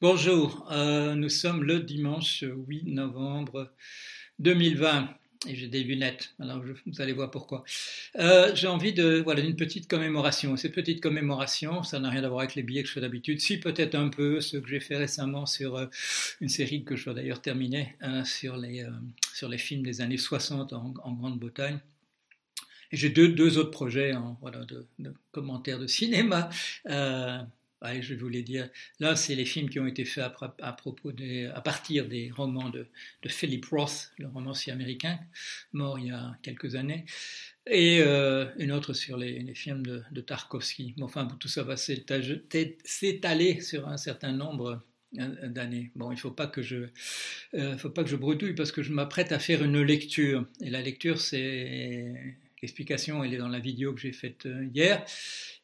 Bonjour, euh, nous sommes le dimanche 8 novembre 2020 et j'ai des lunettes, alors vous allez voir pourquoi. Euh, j'ai envie de voilà d'une petite commémoration. Cette petite commémoration, ça n'a rien à voir avec les billets que je fais d'habitude, si peut-être un peu ce que j'ai fait récemment sur euh, une série que je dois d'ailleurs terminer sur les sur les films des années 60 en, Grande-Bretagne. Et j'ai deux, deux autres projets en, voilà, de, de commentaires de cinéma je voulais dire, là, c'est les films qui ont été faits à, partir des romans de, Philip Roth, le romancier américain, mort il y a quelques années, et euh, une autre sur les, films de, Tarkovsky. Enfin, tout ça va s'étaler sur un certain nombre euh, d'années. Bon, il ne faut pas que je, euh, faut pas que je bredouille parce que je m'apprête à faire une lecture. Et la lecture, c'est l'explication, elle est dans la vidéo que j'ai faite hier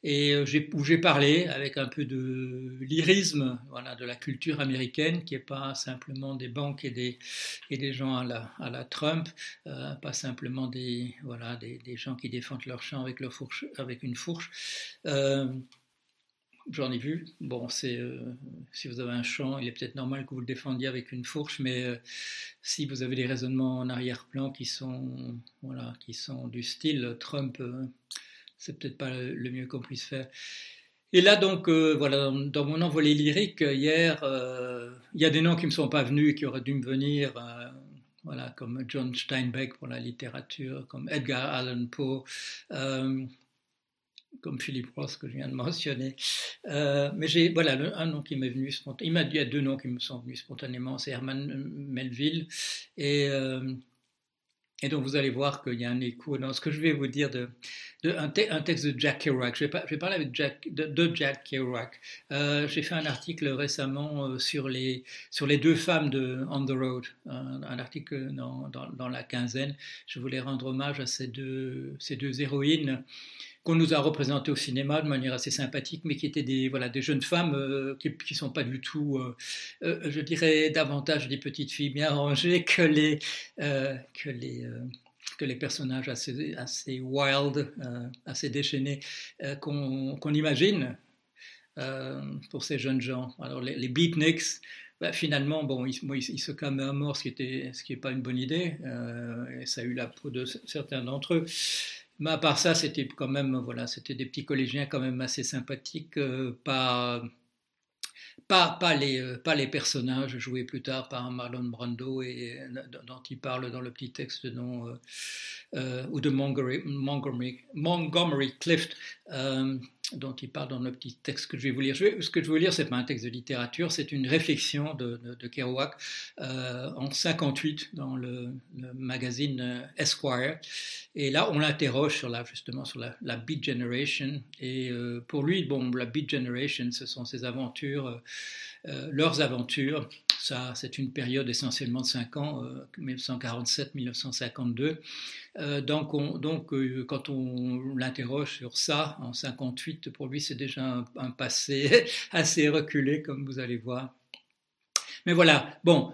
et euh, où j'ai parlé avec un peu de lyrisme de la culture américaine, qui n'est pas simplement des banques et des, gens à la, Trump, euh, pas simplement des, voilà, des, gens qui défendent leur champ avec, leur fourche, avec une fourche. Euh, J'en ai vu. Bon, c'est euh, si vous avez un champ, il est peut-être normal que vous le défendiez avec une fourche, mais si vous avez des raisonnements en arrière-plan qui sont, voilà, qui sont du style Trump c'est peut-être pas le mieux qu'on puisse faire. Et là, donc, euh, voilà, dans, mon envolée lyrique, hier, euh, il y a des noms qui me sont pas venus et qui auraient dû me venir, euh, voilà, comme John Steinbeck pour la littérature, comme Edgar Allan Poe, comme Philippe Ross que je viens de mentionner. mais j'ai, voilà, un nom qui m'est venu spontanément. Il m'a dit, il y a deux noms qui me sont venus spontanément, c'est Herman Melville et et donc vous allez voir qu'il y a un écho dans ce que je vais vous dire de, un, texte de Jack Kerouac. Je vais, parler avec Jack, de, Jack Kerouac. Euh, j'ai fait un article récemment euh, sur les, sur les deux femmes de On the Road, un, article dans, dans, la quinzaine. Je voulais rendre hommage à ces deux, ces deux héroïnes qu'on nous a représentées au cinéma de manière assez sympathique, mais qui étaient des, voilà, des jeunes femmes euh, qui ne sont pas du tout, je dirais, davantage des petites filles bien rangées que les, que les, que les personnages assez, assez wild, euh, assez déchaînés euh, qu'on imagine euh, pour ces jeunes gens. Alors les, beatniks, bah, finalement, bon, ils, ils, se calment à mort, ce qui n'est pas une bonne idée, et ça a eu la peau de certains d'entre eux. Mais à part ça, c'était quand même, voilà, c'était des petits collégiens quand même assez sympathiques, pas pas, pas, les, euh, pas les personnages joués plus tard par Marlon Brando et euh, dont il parle dans le petit texte euh, ou de Montgomery, Montgomery Clift, dont il parle dans le petit texte que je vais vous lire. ce que je vais vous lire, c'est pas un texte de littérature, c'est une réflexion de, Kerouac en 58 dans le, magazine Esquire. Et là, on l'interroge sur la, justement sur la, Beat Generation. Et pour lui, bon, la Beat Generation, ce sont ses aventures euh, leurs aventures. C'est une période essentiellement de 5 ans, 1947-1952. Euh, euh, donc, donc quand on l'interroge sur ça, en 58, pour lui, c'est déjà un, passé assez reculé, comme vous allez voir. Mais voilà, bon,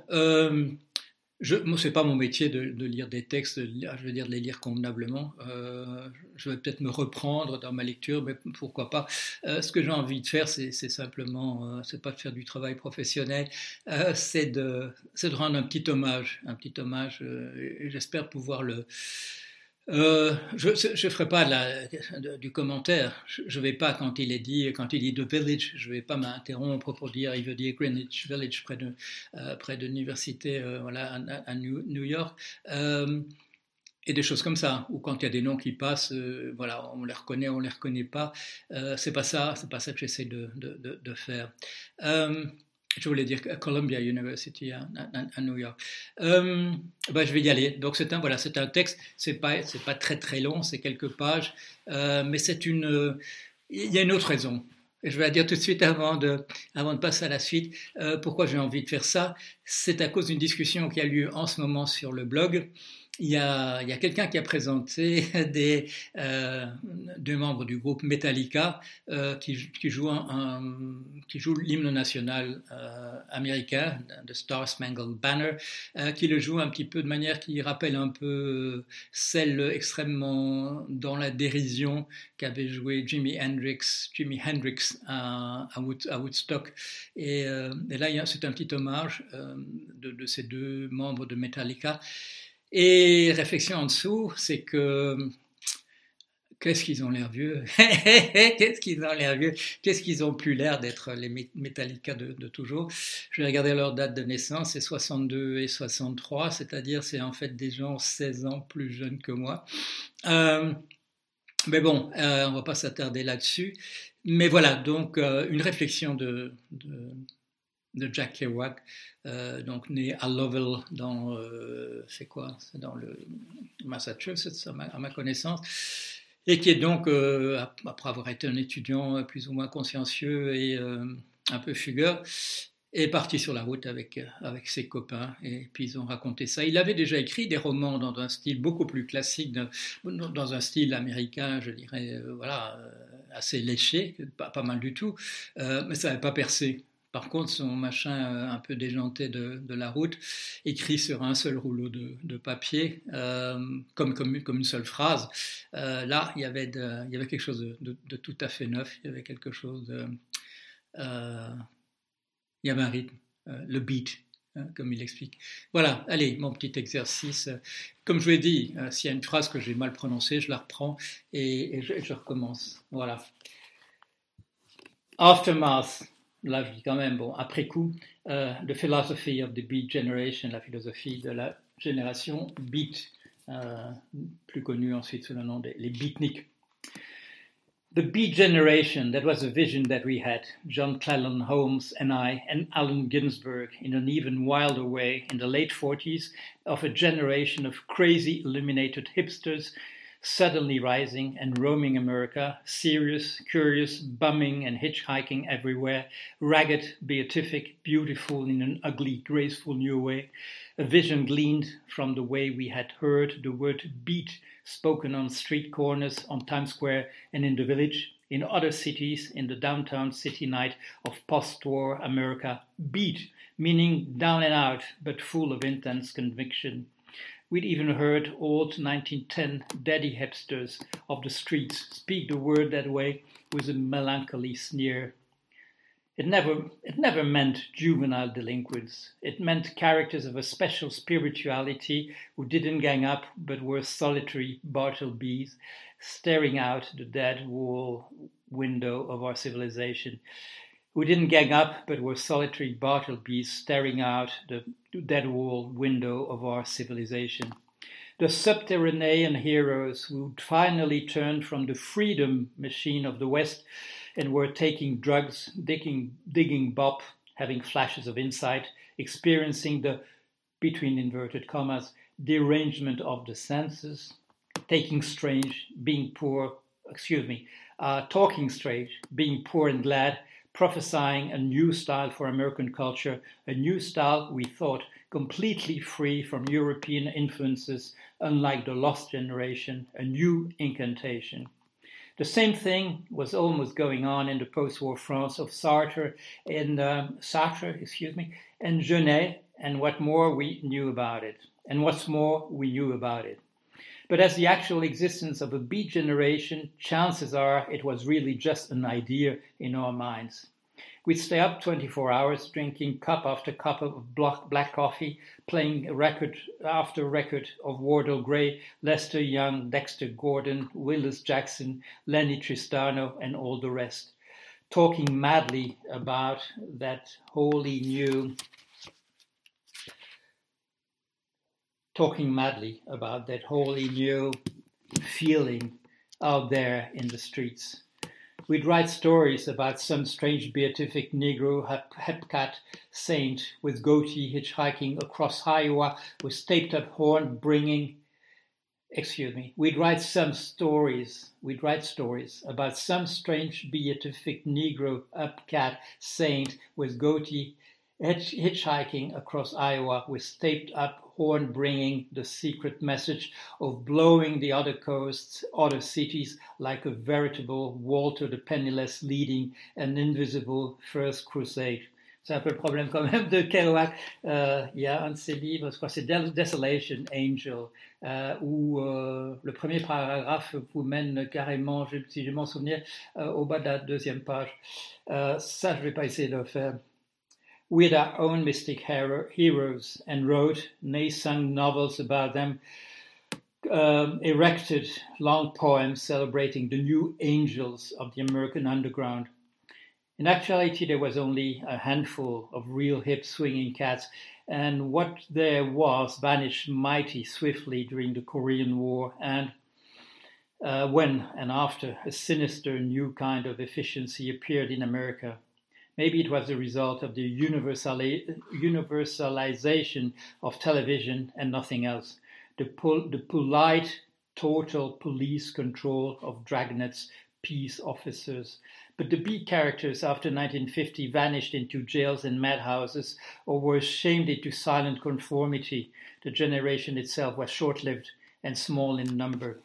je, moi, c'est pas mon métier de, lire des textes, je veux dire de les lire convenablement. Euh, je vais peut-être me reprendre dans ma lecture, mais pourquoi pas. Euh, ce que j'ai envie de faire, c'est simplement, euh, c'est pas de faire du travail professionnel, c'est de, de rendre un petit hommage, un petit hommage. et j'espère pouvoir le, euh, je ne ferai pas du commentaire. Je ne vais pas, quand il est dit, quand il dit The Village, je ne vais pas m'interrompre pour dire, il veut dire Greenwich Village, près de, euh, l'université euh, voilà, à, New, York. et des choses comme ça, ou quand il y a des noms qui passent, voilà, on les reconnaît, on les reconnaît pas. c'est pas ça, c'est pas ça que j'essaie de, faire je voulais dire Columbia University à, New York. Euh, ben, je vais y aller. Donc c'est un voilà, c'est un texte. C'est pas c'est pas très très long, c'est quelques pages, euh, mais c'est une. Euh, il y a une autre raison. Je vais la dire tout de suite avant de avant de passer à la suite. pourquoi j'ai envie de faire ça? C'est à cause d'une discussion qui a lieu en ce moment sur le blog. Il y a, quelqu'un qui a présenté des, euh, deux membres du groupe Metallica euh, qui, jouent l'hymne national euh, américain, The Star Spangled Banner, euh, qui le joue un petit peu de manière qui rappelle un peu celle extrêmement dans la dérision qu'avait joué Jimi Hendrix, Jimi Hendrix à, Woodstock. Et, là, c'est un petit hommage de, ces deux membres de Metallica. Et réflexion en dessous, c'est que qu'est-ce qu'ils ont l'air vieux? Qu'est-ce qu'ils ont l'air vieux? Qu'est-ce qu'ils ont plus l'air d'être les Metallica de, toujours? Je vais regarder leur date de naissance, c'est 62 et 63, c'est-à-dire c'est en fait des gens 16 ans plus jeunes que moi. Euh, mais bon, euh, on va pas s'attarder là-dessus. Mais voilà, donc euh, une réflexion de de Jack Kerouac, euh, donc né à Lovell dans euh, c'est quoi dans le Massachusetts à ma, connaissance et qui est donc euh, après avoir été un étudiant plus ou moins consciencieux et un peu fugueur est parti sur la route avec avec ses copains et puis ils ont raconté ça. Il avait déjà écrit des romans dans un style beaucoup plus classique, dans un style américain, je dirais, voilà, assez léché, pas, pas mal du tout, mais ça n'avait pas percé. Par contre, son machin euh, un peu déjanté de, la route, écrit sur un seul rouleau de, papier, euh, comme, comme, une seule phrase, euh, là, il y, avait il y avait quelque chose de, tout à fait neuf, il y avait quelque chose de... il y avait un rythme, le beat, hein, comme il explique. Voilà, allez, mon petit exercice. Comme je vous ai dit, s'il y a une phrase que j'ai mal prononcée, je la reprends et, je, je recommence. Voilà. Aftermath là je dis quand même, bon, après coup, uh, The Philosophy of the Beat Generation, la philosophie de la génération Beat, uh, plus connue ensuite sous le nom des les Beatniks. The Beat Generation, that was a vision that we had, John Clellon Holmes and I, and Allen Ginsberg, in an even wilder way, in the late 40s, of a generation of crazy, illuminated hipsters suddenly rising and roaming America, serious, curious, bumming and hitchhiking everywhere, ragged, beatific, beautiful in an ugly, graceful new way, a vision gleaned from the way we had heard the word beat spoken on street corners, on Times Square, and in the village, in other cities, in the downtown city night of post war America. Beat, meaning down and out, but full of intense conviction. We'd even heard old 1910 daddy hipsters of the streets speak the word that way with a melancholy sneer. It never, it never meant juvenile delinquents. It meant characters of a special spirituality who didn't gang up but were solitary Bartleby's staring out the dead wall window of our civilization who didn't gang up but were solitary Bartleby's staring out the dead wall window of our civilization. The subterranean heroes who finally turned from the freedom machine of the West and were taking drugs, digging, digging bop, having flashes of insight, experiencing the, between inverted commas, derangement of the senses, taking strange, being poor, excuse me, uh, talking strange, being poor and glad, prophesying a new style for American culture, a new style we thought completely free from European influences, unlike the Lost Generation, a new incantation. The same thing was almost going on in the post-war France of Sartre and um, Sartre, excuse me, and Genet, and what more we knew about it, and what's more we knew about it. But as the actual existence of a beat generation, chances are it was really just an idea in our minds. We'd stay up 24 hours drinking cup after cup of black coffee, playing record after record of Wardell Gray, Lester Young, Dexter Gordon, Willis Jackson, Lennie Tristano, and all the rest, talking madly about that wholly new talking madly about that wholly new feeling out there in the streets. We'd write stories about some strange beatific Negro hepcat saint with goatee hitchhiking across Iowa with taped up horn bringing excuse me, we'd write some stories, we'd write stories about some strange beatific Negro hepcat saint with goatee hitchhiking across Iowa with taped up horn bringing the secret message of blowing the other coasts, other cities, like a veritable Walter the Penniless leading an invisible first crusade. C'est un peu le problème quand même de Kerouac. Euh, il y a un de ses livres, je crois c'est Desolation Angel, euh, où euh, le premier paragraphe vous mène carrément, si je m'en souviens, au bas de la deuxième page. Ça, je ne vais pas essayer de le faire. Had our own mystic hero, heroes and wrote, sung novels about them, um, erected long poems celebrating the new angels of the American underground. In actuality, there was only a handful of real hip swinging cats, and what there was vanished mighty swiftly during the Korean War and uh, when and after a sinister new kind of efficiency appeared in America. Maybe it was the result of the universalization of television and nothing else. The, pol- the polite, total police control of Dragnet's peace officers. But the B characters after 1950 vanished into jails and madhouses or were shamed into silent conformity. The generation itself was short lived and small in number.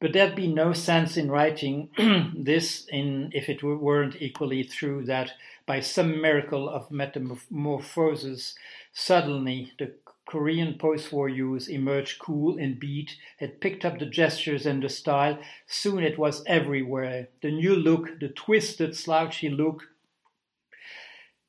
But there'd be no sense in writing this in, if it weren't equally true that by some miracle of metamorphosis, suddenly the Korean post-war use emerged cool and beat, had picked up the gestures and the style. Soon it was everywhere. The new look, the twisted, slouchy look.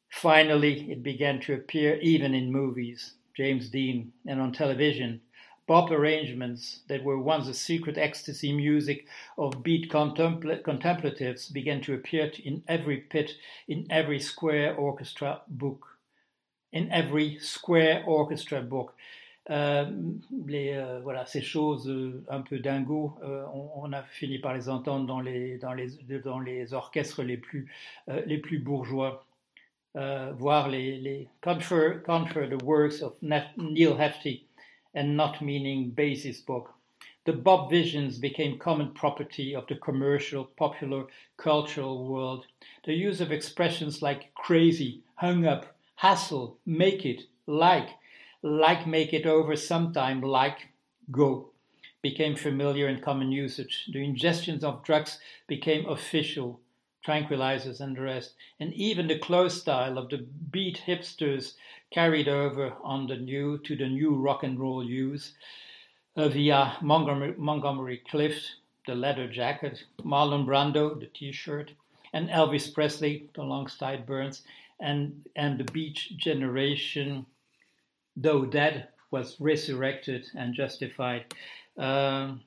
Finally, it began to appear even in movies, James Dean, and on television bop arrangements that were once the secret ecstasy music of beat contempl- contemplatives began to appear in every pit, in every square orchestra book. In every square orchestra book. Euh, les, euh, voilà, ces choses euh, un peu dingo, euh, on, on, a fini par les entendre dans les, dans les, dans les orchestres les plus, euh, les plus bourgeois. Euh, voir les, les confer, confer the works of Neal Hefti and not meaning Basie's book. The bop visions became common property of the commercial, popular, cultural world. The use of expressions like crazy, hung up, hassle, make it, like, like make it over sometime, like go, became familiar and common usage. The ingestions of drugs became official, tranquilizers and the rest. And even the clothes style of the beat hipsters carried over on the new to the new rock and roll use uh, via Montgomery, Montgomery Clift, the leather jacket, Marlon Brando, the T-shirt, and Elvis Presley, the long sideburns, and and the Beat Generation, though dead, was resurrected and justified. Um,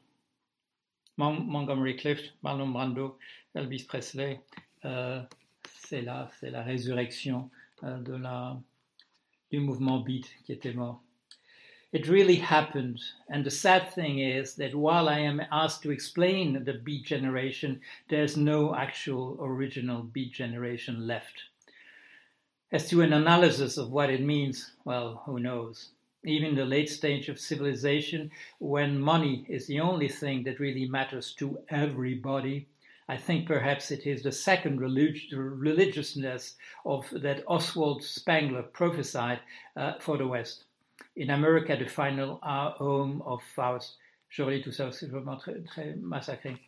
Montgomery Clift, Marlon Brando, Elvis Presley, euh, c'est là, c'est la résurrection euh, de la du mouvement beat qui était mort. It really happened. And the sad thing is that while I am asked to explain the beat generation, there's no actual original beat generation left. As to an analysis of what it means, well, who knows? Even the late stage of civilization, when money is the only thing that really matters to everybody, I think perhaps it is the second relig- religiousness of that Oswald Spengler prophesied uh, for the West. In America, the final home of Faust. Surely to massacré.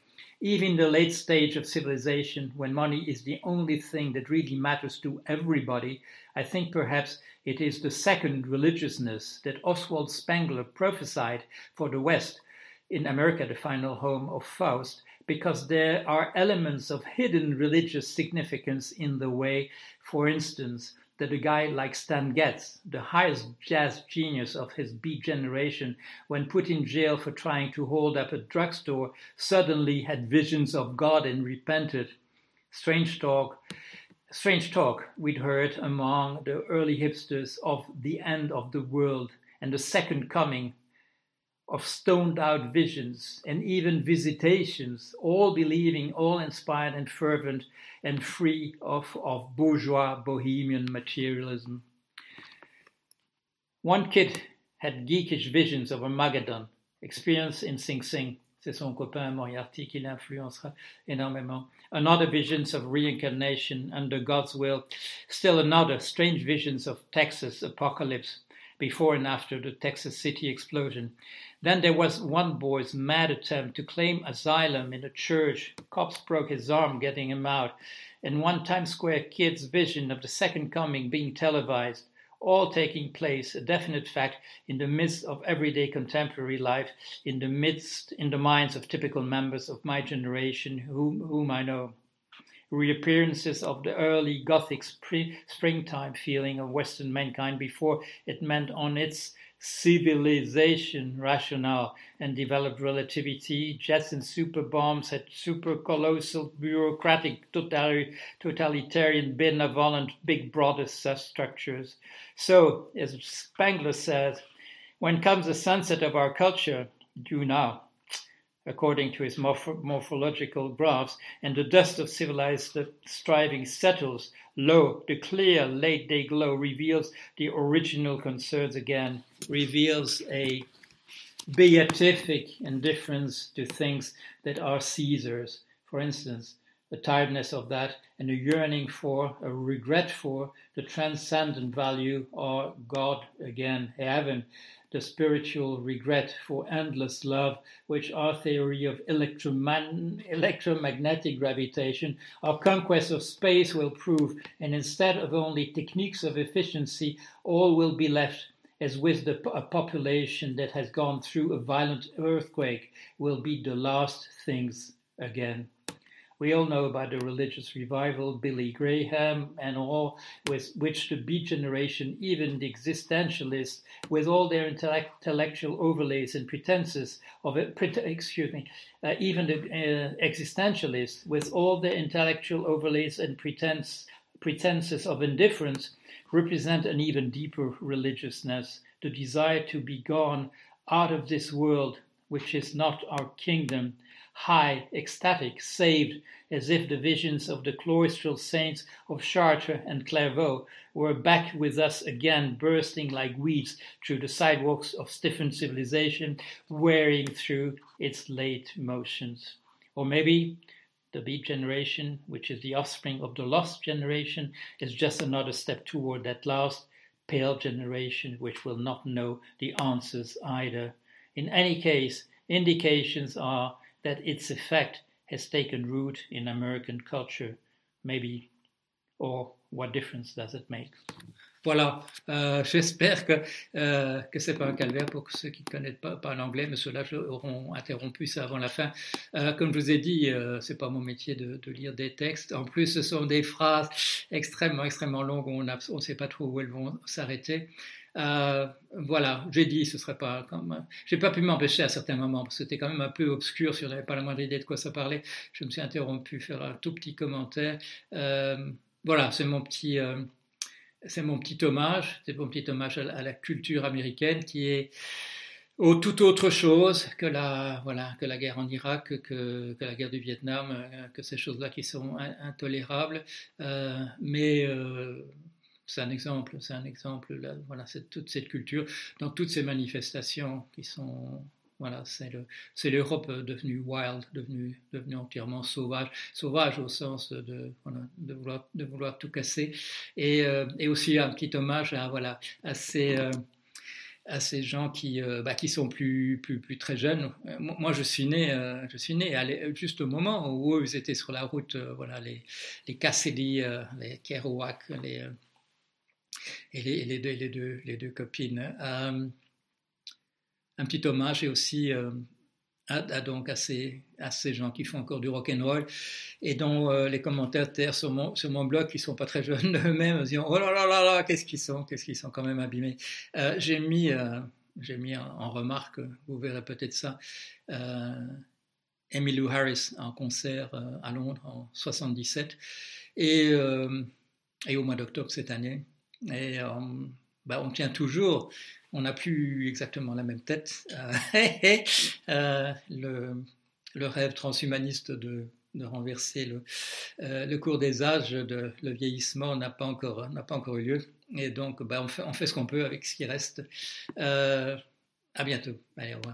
Even the late stage of civilization, when money is the only thing that really matters to everybody, I think perhaps it is the second religiousness that Oswald Spengler prophesied for the West. In America, the final home of Faust, because there are elements of hidden religious significance in the way, for instance, that a guy like Stan Getz, the highest jazz genius of his beat generation, when put in jail for trying to hold up a drugstore, suddenly had visions of God and repented. Strange talk, strange talk we'd heard among the early hipsters of the end of the world and the second coming of stoned out visions and even visitations, all believing, all inspired and fervent and free of, of bourgeois bohemian materialism. One kid had geekish visions of Armageddon, experience in Sing Sing. c'est son copain Moriarty qui l'influencera énormément. Another visions of reincarnation under God's will. Still another strange visions of Texas apocalypse before and after the Texas City explosion. Then there was one boy's mad attempt to claim asylum in a church. Cops broke his arm getting him out. And one Times Square kid's vision of the second coming being televised, all taking place, a definite fact, in the midst of everyday contemporary life, in the midst, in the minds of typical members of my generation, whom, whom I know reappearances of the early Gothic springtime feeling of Western mankind before it meant on its civilization rationale and developed relativity. Jets and super bombs had super colossal bureaucratic totalitarian benevolent big brother structures. So, as Spengler says, when comes the sunset of our culture, due now, according to his morph- morphological graphs, and the dust of civilized striving settles lo, the clear late day glow reveals the original concerns again, reveals a beatific indifference to things that are Caesar's. For instance, the tiredness of that and a yearning for, a regret for the transcendent value or God again, heaven, the spiritual regret for endless love, which our theory of electromagnetic gravitation, our conquest of space will prove, and instead of only techniques of efficiency, all will be left as with the, a population that has gone through a violent earthquake will be the last things again. We all know about the religious revival, Billy Graham, and all with which the Beat Generation, even the existentialists, with all their intellectual overlays and pretenses of it, excuse me, uh, even the uh, existentialists, with all their intellectual overlays and pretense, pretenses of indifference, represent an even deeper religiousness, the desire to be gone out of this world, which is not our kingdom high, ecstatic, saved, as if the visions of the cloistral saints of Chartres and Clairvaux were back with us again, bursting like weeds through the sidewalks of stiffened civilization, wearing through its late motions. Or maybe the beat generation, which is the offspring of the lost generation, is just another step toward that last pale generation which will not know the answers either. In any case, indications are that its effect has taken root in American culture, maybe, or what difference does it make? Voilà, euh, j'espère que euh, que c'est pas un calvaire pour ceux qui ne connaissent pas, l'anglais, mais ceux-là auront interrompu ça avant la fin. Euh, comme je vous ai dit, euh, c'est pas mon métier de, de, lire des textes. En plus, ce sont des phrases extrêmement extrêmement longues. On ne sait pas trop où elles vont s'arrêter. Euh, voilà, j'ai dit, ce serait pas comme. J'ai pas pu m'empêcher à certains moments parce que c'était quand même un peu obscur. Si on n'avait pas la moindre idée de quoi ça parlait, je me suis interrompu faire un tout petit commentaire. Euh, voilà, c'est mon petit, euh, c'est mon petit hommage, c'est mon petit hommage à, la culture américaine qui est au tout autre chose que la, voilà, que la guerre en Irak, que, la guerre du Vietnam, que ces choses-là qui sont intolérables. Mais c'est un exemple, c'est un exemple, là, voilà, c'est toute cette culture, dans toutes ces manifestations qui sont, voilà, c'est le, c'est l'Europe devenue wild, devenue, devenue entièrement sauvage, sauvage au sens de, voilà, de, vouloir, de vouloir tout casser, et, euh, aussi un petit hommage à, voilà, à ces, euh, à ces gens qui, euh, bah, qui sont plus, plus, plus très jeunes. Moi, je suis né, je suis né juste au moment où ils étaient sur la route, voilà, les, les Cassidy, les Kerouac, les et les, deux, les, deux, les deux copines. Euh, un petit hommage et aussi euh, à, donc à ces, à ces gens qui font encore du rock and roll et dont euh, les commentaires terre sur mon, sur mon blog qui sont pas très jeunes eux-mêmes disant oh là là là là qu'est-ce qu'ils sont qu'est-ce qu'ils sont quand même abîmés j'ai mis j'ai mis en, remarque vous verrez peut-être ça Emmylou Harris en concert à Londres en 77 et, et au mois d'octobre cette année et euh, bah, on tient toujours, on n'a plus exactement la même tête. Euh, euh, le, rêve transhumaniste de, de renverser le, le, cours des âges, de, le vieillissement n'a pas encore pas encore eu lieu. Et donc, bah, on, fait, on fait ce qu'on peut avec ce qui reste. à bientôt. Allez, au revoir.